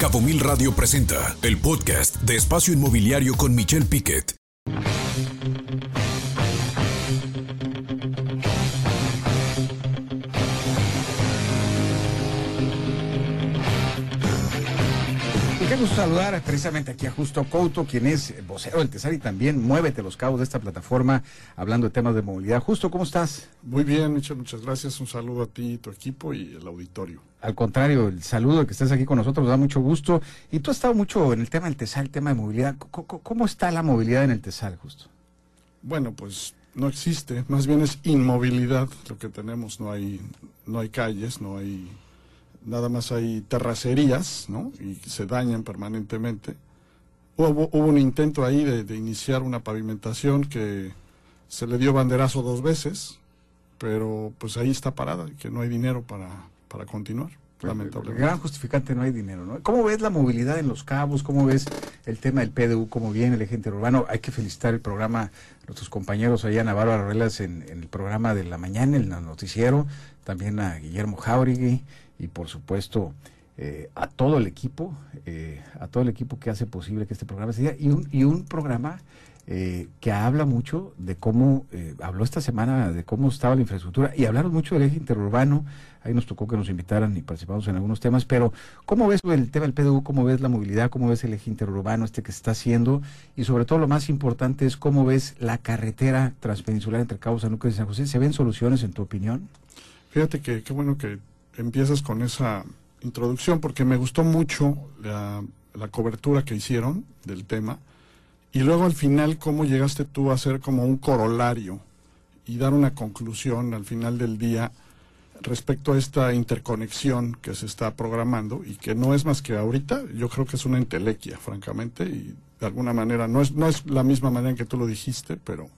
Cabo Mil Radio presenta el podcast de Espacio Inmobiliario con Michelle Piquet. Gusto saludar precisamente aquí a Justo Couto, quien es vocero del TESAR y también muévete los cabos de esta plataforma hablando de temas de movilidad. Justo, ¿cómo estás? Muy bien, Michel, muchas gracias. Un saludo a ti, tu equipo y el auditorio. Al contrario, el saludo de que estés aquí con nosotros nos da mucho gusto. Y tú has estado mucho en el tema del TESAL, el tema de movilidad. ¿Cómo, está la movilidad en el TESAL, Justo? Bueno, pues no existe, más bien es inmovilidad lo que tenemos. No hay, no hay calles, no hay nada más hay terracerías, ¿no? Y se dañan permanentemente. Hubo, hubo un intento ahí de, iniciar una pavimentación que se le dio banderazo dos veces, pero pues ahí está parada, que no hay dinero para, para continuar. Lamentablemente. Gran justificante, no hay dinero, ¿no? ¿Cómo ves la movilidad en los cabos? ¿Cómo ves el tema del PDU? ¿Cómo viene el eje interurbano? Hay que felicitar el programa, nuestros compañeros allá, Navarro Arrelas, en, en el programa de la mañana, en el noticiero, también a Guillermo Jauregui, y por supuesto eh, a todo el equipo, eh, a todo el equipo que hace posible que este programa se diga, y un, y un programa eh, que habla mucho de cómo, habló esta semana de cómo estaba la infraestructura, y hablaron mucho del eje interurbano, ahí nos tocó que nos invitaran y participamos en algunos temas, pero ¿cómo ves el tema del PDU, cómo ves la movilidad, cómo ves el eje interurbano este que se está haciendo, y sobre todo lo más importante es cómo ves la carretera transpeninsular entre Cabo San Lucas y San José, ¿se ven soluciones en tu opinión? Fíjate que qué bueno que empiezas con esa introducción porque me gustó mucho la, cobertura que hicieron del tema y luego al final cómo llegaste tú a hacer como un corolario y dar una conclusión al final del día respecto a esta interconexión que se está programando y que no es más que ahorita, yo creo que es una entelequia, francamente, y de alguna manera, no es, no es la misma manera en que tú lo dijiste, pero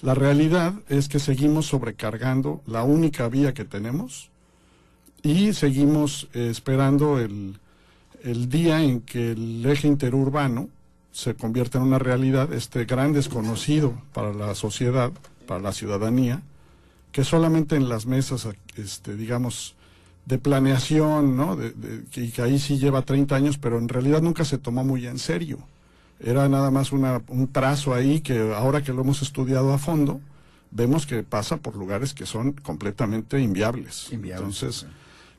la realidad es que seguimos sobrecargando la única vía que tenemos, y seguimos esperando el, día en que el eje interurbano se convierta en una realidad, este gran desconocido para la sociedad, para la ciudadanía, que solamente en las mesas, este, digamos, de planeación, ¿no? De, que, ahí sí lleva 30 años, pero en realidad nunca se tomó muy en serio. Era nada más una, un trazo ahí que ahora que lo hemos estudiado a fondo, vemos que pasa por lugares que son completamente inviables. Entonces,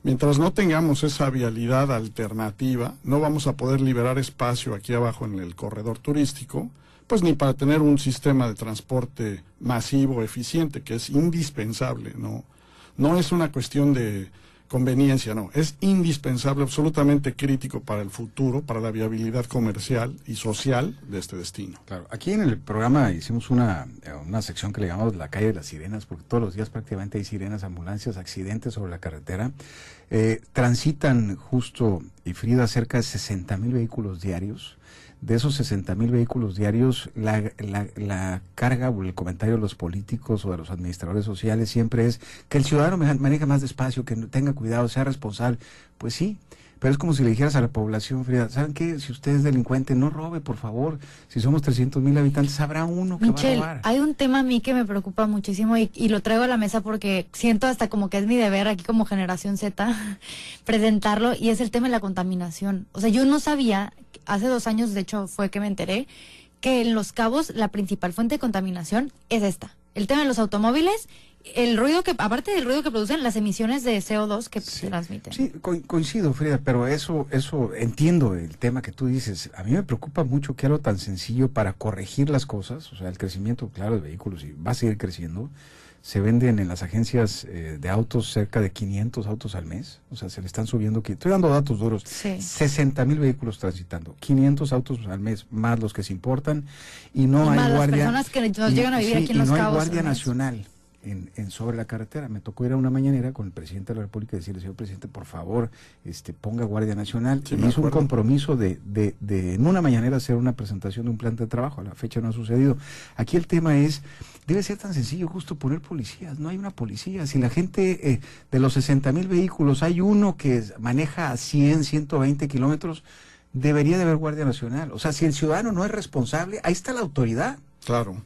Mientras no tengamos esa vialidad alternativa, no vamos a poder liberar espacio aquí abajo en el corredor turístico, pues ni para tener un sistema de transporte masivo, eficiente, que es indispensable, ¿no? No es una cuestión de conveniencia, no, es indispensable, absolutamente crítico para el futuro, para la viabilidad comercial y social de este destino. Claro, aquí en el programa hicimos una, una sección que le llamamos la calle de las sirenas, porque todos los días prácticamente hay sirenas, ambulancias, accidentes sobre la carretera. Eh, transitan justo y Frida cerca de 60 mil vehículos diarios de esos 60 mil vehículos diarios, la, la, carga o el comentario de los políticos o de los administradores sociales siempre es que el ciudadano maneja más despacio, que tenga cuidado, sea responsable. Pues sí, pero es como si le dijeras a la población, Frida, ¿saben qué? Si usted es delincuente, no robe, por favor. Si somos 300 mil habitantes, habrá uno que va a robar. hay un tema a mí que me preocupa muchísimo y, y, lo traigo a la mesa porque siento hasta como que es mi deber aquí como generación Z presentarlo y es el tema de la contaminación. O sea, yo no sabía hace dos años, de hecho, fue que me enteré que en Los Cabos la principal fuente de contaminación es esta. El tema de los automóviles, el ruido que, aparte del ruido que producen, las emisiones de CO2 que transmiten. Sí, coincido, Frida, pero eso, eso, entiendo el tema que tú dices. A mí me preocupa mucho que algo tan sencillo para corregir las cosas, o sea, el crecimiento, claro, de vehículos y va a seguir creciendo, se venden en las agencias eh, de autos cerca de 500 autos al mes. O sea, se le están subiendo. Estoy dando datos duros. 60 mil vehículos transitando. 500 autos al mes, más los que se importan. Y no hay guardia. Las personas que nos llegan a vivir aquí en Los no hay guardia nacional en, sobre la carretera. Me tocó ir a una mañanera con el presidente de la República y decirle, señor presidente, por favor, este, ponga Guardia Nacional. y hizo un compromiso de, de, de, en una mañanera, hacer una presentación de un plan de trabajo. A la fecha no ha sucedido. Aquí el tema es, debe ser tan sencillo justo poner policías. No hay una policía. Si la gente, eh, de los 60 mil vehículos, hay uno que maneja a 100, 120 kilómetros, debería de haber Guardia Nacional. O sea, si el ciudadano no es responsable, ahí está la autoridad. Claro.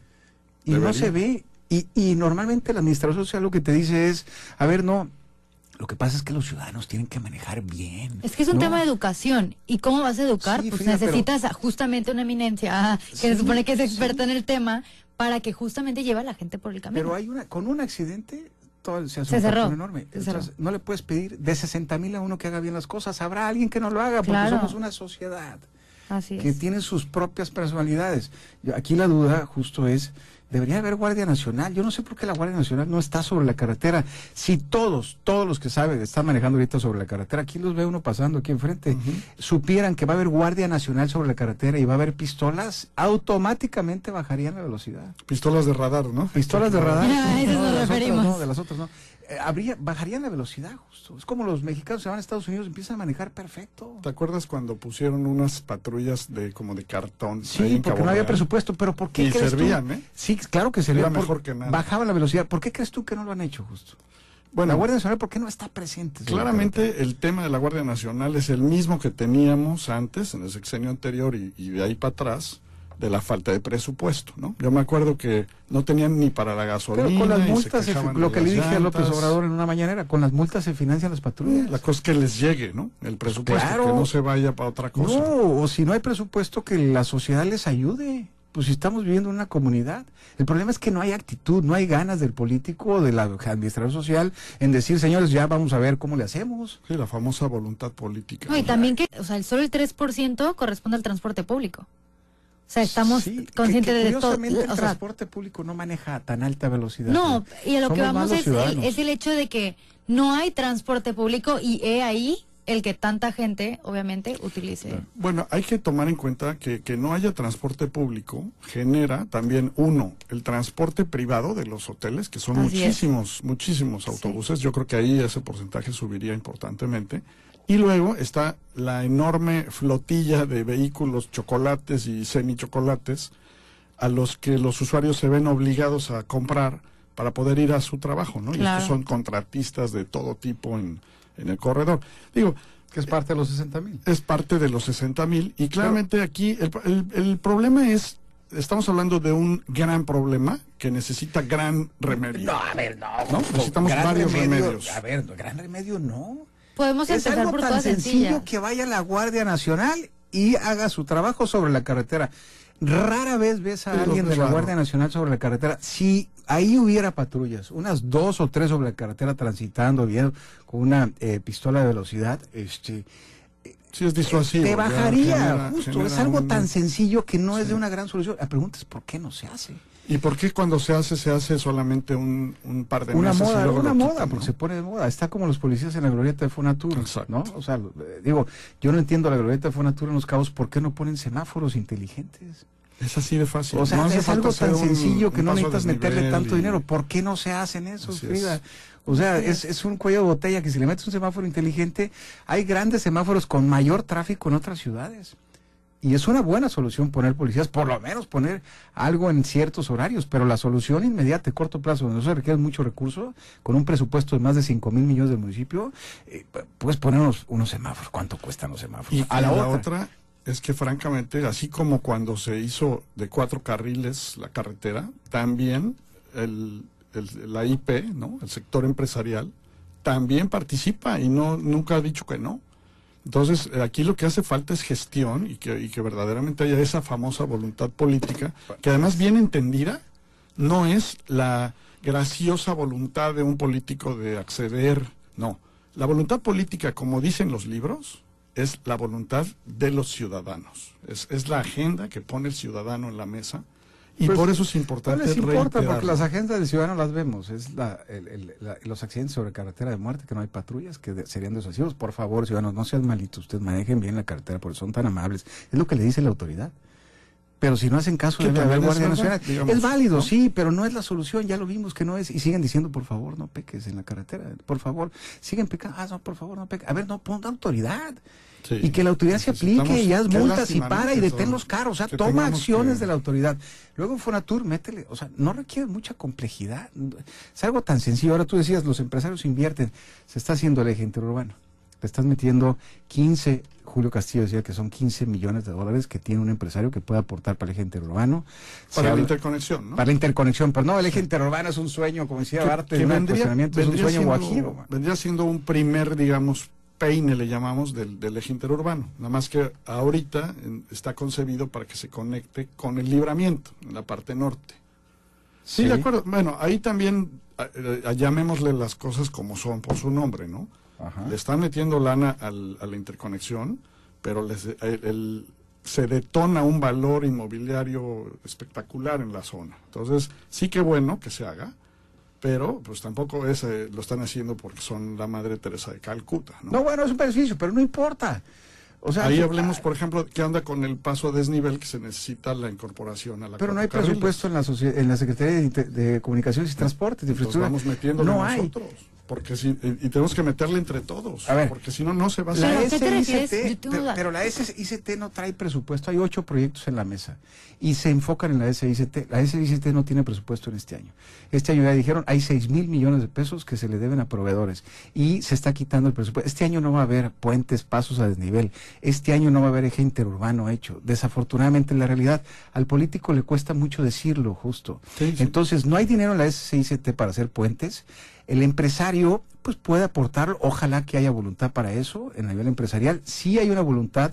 Y no se ve y, y normalmente la administración social lo que te dice es, a ver, no, Lo que pasa es que los ciudadanos tienen que manejar bien. Es que es un ¿no? tema de educación. ¿Y cómo vas a educar? Sí, pues necesitas justamente una eminencia que se supone que es experta sí. en el tema para que justamente lleve a la gente por el camino. Pero hay una, con un accidente todo se hace Se un cerró, enorme. se Entonces, cerró. no le puedes pedir de 60 mil a uno que haga bien las cosas. Habrá alguien que no lo haga porque Claro. somos una sociedad Así que es. tiene sus propias personalidades. Yo- Aquí la duda justo es, debería haber Guardia Nacional. Yo no sé por qué la Guardia Nacional no está sobre la carretera. Si todos, todos los que saben, están manejando ahorita sobre la carretera, aquí los ve uno pasando aquí enfrente, supieran que va a haber Guardia Nacional sobre la carretera y va a haber pistolas, automáticamente bajarían la velocidad. Pistolas de radar, ¿no? Pistolas de radar. A eso de nos las otras referimos. no, de las otras no. Eh, habría, bajarían la velocidad justo. Es como los mexicanos se van a Estados Unidos y empiezan a manejar perfecto. ¿Te acuerdas cuando pusieron unas patrullas de como de cartón? Sí, porque Cabo no había presupuesto, pero ¿por qué Y crees servían, tú? ¿eh? Sí, claro que servían. Era por- mejor que nada. Bajaban la velocidad. ¿Por qué crees tú que no lo han hecho justo? Bueno, la Guardia Nacional, ¿por qué no está presente? Claramente el tema de la Guardia Nacional es el mismo que teníamos antes, en el sexenio anterior y, y de ahí para atrás, de la falta de presupuesto, ¿no? Yo me acuerdo que no tenían ni para la gasolina. Pero con las se multas, se lo que le dije a López. Obrador en una mañanera, con las multas se financian las patrullas. La cosa es que les llegue, ¿no? El presupuesto, claro. que no se vaya para otra cosa. No, o si no hay presupuesto, que la sociedad les ayude. Pues si estamos viviendo en una comunidad. El problema es que no hay actitud, no hay ganas del político o del administrador social en decir, señores, ya vamos a ver cómo le hacemos. Sí, la famosa voluntad política. No, y también que, o sea, el solo el 3% corresponde al transporte público. O sea, estamos Sí, que- conscientes que de todo. curiosamente el O sea, transporte público no maneja a tan alta velocidad. no, y a lo que vamos es el, es el hecho de que no hay transporte público y he ahí el que tanta gente, obviamente, utilice. Bueno, hay que tomar en cuenta que, que no haya transporte público genera también, uno, el transporte privado de los hoteles, que son Así es. muchísimos, muchísimos autobuses. Yo creo que ahí ese porcentaje subiría importantemente. Y luego está la enorme flotilla de vehículos chocolates y semichocolates a los que los usuarios se ven obligados a comprar para poder ir a su trabajo, ¿no? Y estos son contratistas de todo tipo en, en el corredor. Digo, que es parte de los 60 mil. es parte de los 60 mil y claramente aquí el, el- el problema es, estamos hablando de un gran problema que necesita gran remedio. No, a ver, no. ¿No? Necesitamos varios remedios. A ver, gran remedio no. Podemos Es empezar algo por tan sencillo que vaya la Guardia Nacional y haga su trabajo sobre la carretera. Rara vez ves a alguien de la. Guardia Nacional sobre la carretera. Si ahí hubiera patrullas, unas dos o tres sobre la carretera transitando bien con una eh, pistola de velocidad, este, Sí, es disuasivo. te ya bajaría. genera- justo, genera es algo un- tan sencillo que no es de una gran solución. La pregunta es por qué no se hace. ¿Y por qué cuando se hace, se hace solamente un, un par de una meses y moda, luego una moda, quitan, porque ¿no? se pone de moda. Está como los policías en la glorieta de Fonatur, Exacto. ¿no? O sea, eh, digo, yo no entiendo la glorieta de Fonatur en los cabos, ¿por qué no ponen semáforos inteligentes? Es así de fácil. O sea, No hace es falta algo tan un- sencillo que un no necesitas meterle tanto y- dinero. ¿Por qué no se hacen eso, es. Frida? O sea, es, es un cuello de botella que si le metes un semáforo inteligente, hay grandes semáforos con mayor tráfico en otras ciudades. Y es una buena solución poner policías, por lo menos poner algo en ciertos horarios, pero la solución inmediata, de corto plazo, donde no se requiere mucho recurso, con un presupuesto de más de 5 mil millones del municipio, eh, puedes poner unos, unos semáforos. ¿Cuánto cuestan los semáforos? Y a la, otra. es que francamente, así como cuando se hizo de cuatro carriles la carretera, también el, el- la IP, ¿no? El sector empresarial, también participa y no nunca ha dicho que no. Entonces, eh, aquí lo que hace falta es gestión y que, y que verdaderamente haya esa famosa voluntad política, que además bien entendida, no es la graciosa voluntad de un político de acceder, no. La voluntad política, como dicen los libros, es la voluntad de los ciudadanos. Es, es la agenda que pone el ciudadano en la mesa y Pues, por eso es No importante les importa porque las agendas del ciudadano las vemos. Es la, el- el- la- los accidentes sobre carretera de muerte, que no hay patrullas, que de- serían desuasivos. Por favor, ciudadanos, no sean malitos. Ustedes manejen bien la carretera porque son tan amables. Es lo que le dice la autoridad. Pero si no hacen caso, debe haber Guardia Nacional. digamos, es válido, ¿no? sí, pero no es la solución. Ya lo vimos que no es. Y siguen diciendo, por favor, no peques en la carretera. Por favor, siguen pecando. Ah, no, por favor, no peques. A ver, no, ponga autoridad. Sí. Y que la autoridad se aplique y haz multas y para y detén los carros. O sea, toma acciones que- de la autoridad. Luego en Fonatur, métele. O sea, no requiere mucha complejidad. Es algo tan sencillo. Ahora tú decías, los empresarios invierten. Se está haciendo el eje interurbano. Le estás metiendo 15 Julio Castillo decía que son 15 millones de dólares que tiene un empresario que puede aportar para el eje interurbano. Para la interconexión, ¿no? para la interconexión, pero no, el eje interurbano es un sueño, como decía Barte, es un sueño siendo- guajiro. man. Vendría siendo un primer, digamos, peine, le llamamos, del, del eje interurbano. Nada más que ahorita está concebido para que se conecte con el libramiento, en la parte norte. Sí, Sí. de acuerdo. Bueno, ahí también eh, llamémosle las cosas como son, por su nombre, ¿no? Ajá. Le están metiendo lana al- a la interconexión, pero les- el- el- se detona un valor inmobiliario espectacular en la zona. Entonces, sí que bueno que se haga, pero pues tampoco es, eh, lo están haciendo porque son la Madre Teresa de Calcuta, ¿no? No, bueno, es un beneficio, pero no importa. O sea, Ahí hablemos, por ejemplo, qué anda con el paso a desnivel que se necesita la incorporación a la Pero no hay presupuesto en la, en la Secretaría de, de Comunicaciones y Transportes, de infraestructura. vamos metiéndole no hay. Porque si, y, tenemos que meterle entre todos, A ver. porque si no, no se va a Pero, hacer. ¿a qué te refieres? SICT, pero, duda. pero la SICT no trae presupuesto. Hay ocho proyectos en la mesa y se enfocan en la SICT. La SICT no tiene presupuesto en este año. Este año ya dijeron hay seis mil millones de pesos que se le deben a proveedores y se está quitando el presupuesto. Este año no va a haber puentes, pasos a desnivel. Este año no va a haber eje interurbano hecho. Desafortunadamente, en la realidad, al político le cuesta mucho decirlo, justo. Sí, sí. Entonces, no hay dinero en la SICT para hacer puentes. El empresario, pues puede aportarlo. Ojalá que haya voluntad para eso en el nivel empresarial. Sí hay una voluntad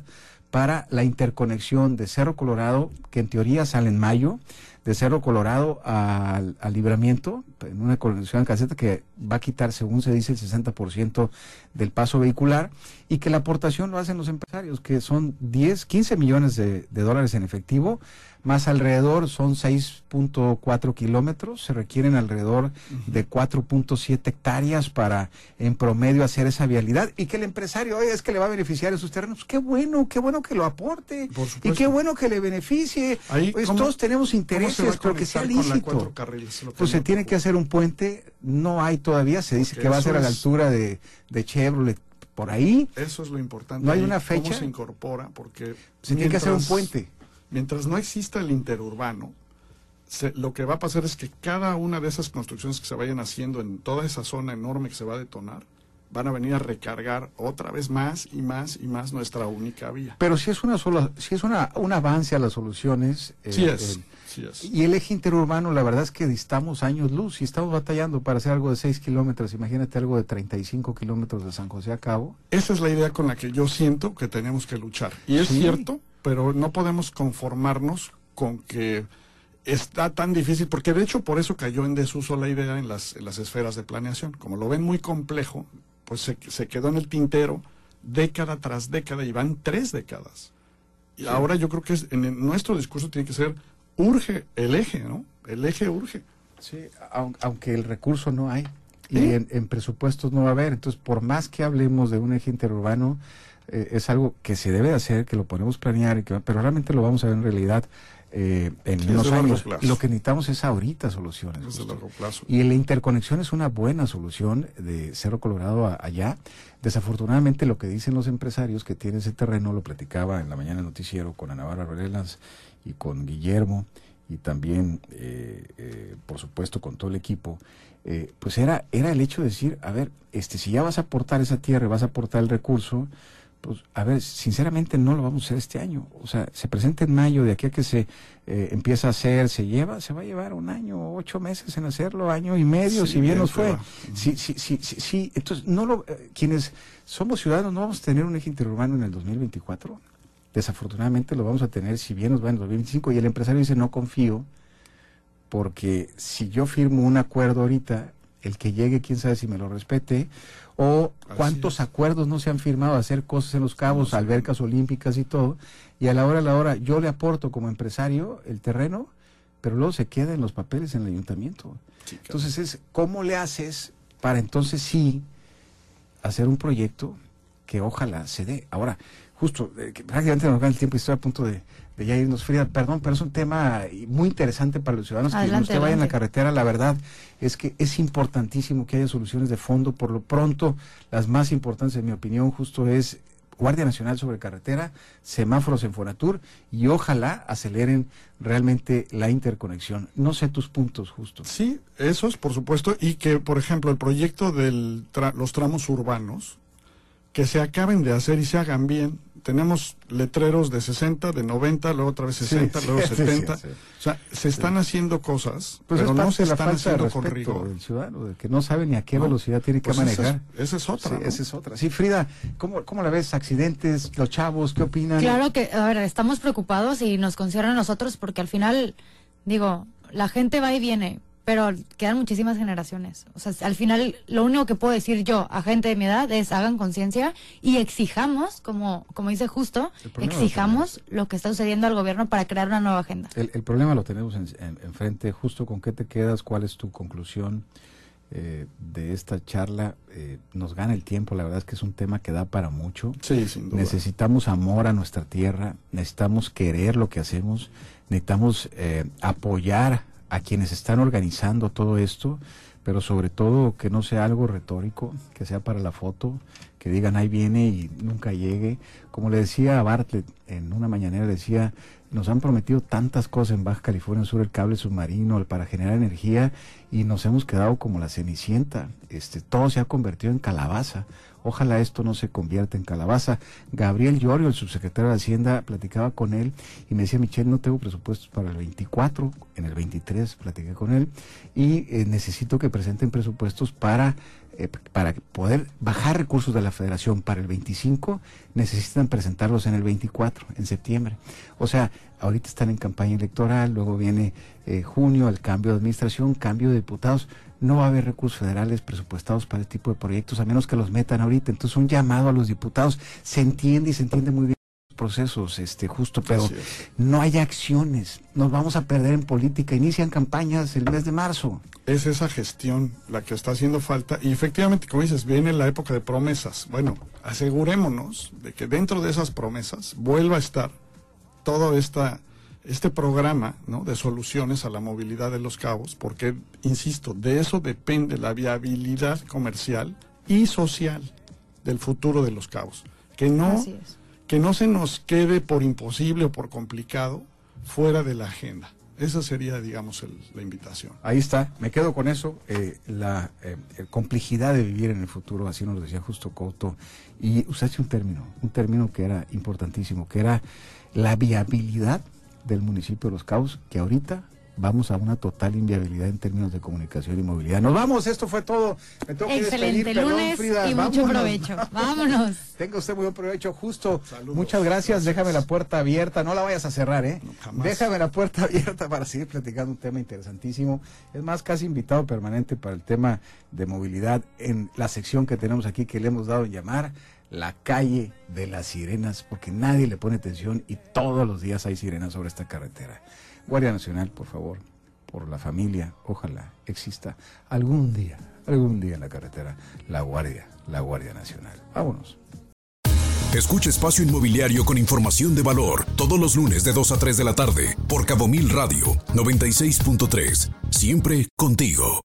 para la interconexión de Cerro Colorado, que en teoría sale en mayo, de Cerro Colorado al, al libramiento, en una conexión en caseta que va a quitar, según se dice, el 60% del paso vehicular y que la aportación lo hacen los empresarios, que son 10, 15 millones de, de dólares en efectivo, más alrededor son 6.4 kilómetros, se requieren alrededor de 4.7 hectáreas para en promedio hacer esa vialidad y que el empresario, oye, es que le va a beneficiar esos terrenos, qué bueno, qué bueno que lo aporte Por y qué bueno que le beneficie. Ahí, Pues ¿cómo- todos tenemos ¿Cómo se va intereses, a pero que sea lícito. carriles? Pues se tiene que hacer un puente, no hay todavía, se dice Porque que va a ser a la altura de, de Chevrolet, por ahí, Eso es lo importante. ¿No hay una ¿Cómo fecha? se incorpora? Porque se tiene que hacer un mientras- puente. Mientras no exista el interurbano, se- lo que va a pasar es que cada una de esas construcciones que se vayan haciendo en toda esa zona enorme que se va a detonar, van a venir a recargar otra vez más y más y más nuestra única vía. Pero si es una sola, si es una, un avance a las soluciones. eh, Sí es, eh, es. y el eje interurbano, la verdad es que distamos años luz y estamos batallando para hacer algo de 6 kilómetros. Imagínate algo de 35 kilómetros de San José a Cabo. Esa es la idea con la que yo siento que tenemos que luchar. Y es Sí. cierto, pero no podemos conformarnos con que está tan difícil, porque de hecho por eso cayó en desuso la idea en las, en las esferas de planeación. Como lo ven muy complejo, pues se, se quedó en el tintero década tras década y van tres décadas. Y ahora yo creo que es, en el- nuestro discurso tiene que ser urge el eje, ¿no? El eje urge. Sí, aun- aunque el recurso no hay y ¿Eh? en, en presupuestos no va a haber. Entonces, por más que hablemos de un eje interurbano, eh, es algo que se debe hacer, que lo podemos planear, y que, pero realmente lo vamos a ver en realidad eh, en unos años. Lo que necesitamos es ahorita soluciones. Es de justo. largo plazo. Y la interconexión es una buena solución de Cerro Colorado a- allá. Desafortunadamente lo que dicen los empresarios que tienen ese terreno, lo platicaba en la mañana el noticiero con Ana Bárbara Relas y con Guillermo y también, eh, eh, por supuesto, con todo el equipo, eh, pues era, era el hecho de decir, a ver, este, si ya vas a aportar esa tierra, y vas a aportar el recurso, pues a ver, sinceramente no lo vamos a hacer este año. O sea, se presenta en mayo, de aquí a que se eh, empieza a hacer, se lleva, se va a llevar un año, ocho meses en hacerlo, año y medio, Sí, si bien nos fue. Sí, sí, sí, sí, sí. Entonces, no lo, eh, quienes somos ciudadanos no vamos a tener un eje interurbano en el 2024. Desafortunadamente lo vamos a tener si bien nos va en el 2025 y el empresario dice no confío porque si yo firmo un acuerdo ahorita, el que llegue, quién sabe si me lo respete, o cuántos acuerdos no se han firmado, hacer cosas en los cabos, albercas olímpicas y todo, y a la hora a la hora yo le aporto como empresario el terreno, pero luego se queda en los papeles en el ayuntamiento. Sí, claro. Entonces es, ¿cómo le haces para entonces sí hacer un proyecto que ojalá se dé? Ahora, justo, eh, que prácticamente nos gana el tiempo y estoy a punto de, de ya irnos, Frida, perdón, pero es un tema muy interesante para los ciudadanos. que Adelante, usted vaya en la carretera, la verdad es que es importantísimo que haya soluciones de fondo. Por lo pronto, las más importantes, en mi opinión, justo es Guardia Nacional sobre carretera, semáforos en Fonatur y ojalá aceleren realmente la interconexión. No sé tus puntos, justo. Sí, esos, por supuesto, y que, por ejemplo, el proyecto de los tramos urbanos, que se acaben de hacer y se hagan bien, tenemos letreros de 60, de 90, luego otra vez 60, Sí, luego sí, sí, 70. sí. O sea, se están haciendo cosas, Pues pero es no se están falta de haciendo con rigor. del ciudadano, de que no sabe ni a qué No, velocidad tiene que pues esa es- manejar. esa es otra, Sí, ¿no? esa es otra. Sí, Frida, ¿cómo, ¿cómo la ves? ¿Accidentes? ¿Los chavos? ¿Qué opinan? Claro que, a ver, estamos preocupados y nos concierne a nosotros porque al final, digo, la gente va y viene, pero quedan muchísimas generaciones. O sea, al final, lo único que puedo decir yo a gente de mi edad es hagan conciencia y exijamos, como, como dice justo, lo exijamos lo que está sucediendo al gobierno para crear una nueva agenda. El, el problema lo tenemos en- en- enfrente. Justo con qué te quedas, cuál es tu conclusión eh, de esta charla. Eh, nos gana el tiempo, la verdad es que es un tema que da para mucho. Sí, sin duda. Necesitamos amor a nuestra tierra, necesitamos querer lo que hacemos, necesitamos eh, apoyar a quienes están organizando todo esto, pero sobre todo que no sea algo retórico, que sea para la foto, que digan ahí viene y nunca llegue. Como le decía a Bartlett en una mañanera, decía, nos han prometido tantas cosas en Baja California Sur, el cable submarino para generar energía y nos hemos quedado como la cenicienta. Este, todo se ha convertido en calabaza. Ojalá esto no se convierta en calabaza. Gabriel Llorio, el subsecretario de Hacienda, platicaba con él y me decía, Michelle, no tengo presupuestos para el 24, en el 23 platiqué con él y eh, necesito que presenten presupuestos para, eh, para poder bajar recursos de la federación para el 25, necesitan presentarlos en el 24, en septiembre. O sea, ahorita están en campaña electoral, luego viene eh, junio, el cambio de administración, cambio de diputados no va a haber recursos federales presupuestados para este tipo de proyectos, a menos que los metan ahorita. Entonces, un llamado a los diputados, se entiende y se entiende muy bien procesos, este, justo, pero no hay acciones. Nos vamos a perder en política. Inician campañas el mes de marzo. es esa gestión la que está haciendo falta y efectivamente, como dices, viene la época de promesas. Bueno, asegurémonos de que dentro de esas promesas vuelva a estar todo esta, este programa ¿no? de soluciones a la movilidad de los cabos, porque, insisto, de eso depende la viabilidad comercial y social del futuro de los cabos. Que no, Así es. Que no se nos quede por imposible o por complicado fuera de la agenda. Esa sería, digamos, la invitación. Ahí está, me quedo con eso, eh, la eh, complejidad de vivir en el futuro, así nos decía justo Couto, y usaste un término, un término que era importantísimo, que era la viabilidad del municipio de Los Cabos, que ahorita vamos a una total inviabilidad en términos de comunicación y movilidad. Nos vamos, esto fue todo. Me tengo que Excelente despedir, perdón, lunes Frida, y mucho vámonos. provecho. Vámonos. Tenga usted muy buen provecho, justo. Saludos. Muchas gracias. Gracias. Déjame la puerta abierta. No la vayas a cerrar, ¿eh? No, jamás. Déjame la puerta abierta para seguir platicando un tema interesantísimo. Es más, casi invitado permanente para el tema de movilidad en la sección que tenemos aquí que le hemos dado en llamar la calle de las sirenas, porque nadie le pone atención y todos los días hay sirenas sobre esta carretera. Guardia Nacional, por favor, por la familia, ojalá exista algún día, algún día en la carretera, la Guardia, la Guardia Nacional. Vámonos. Escucha Espacio Inmobiliario con información de valor todos los lunes de 2 a 3 de la tarde por Cabo Mil Radio 96.3. Siempre contigo.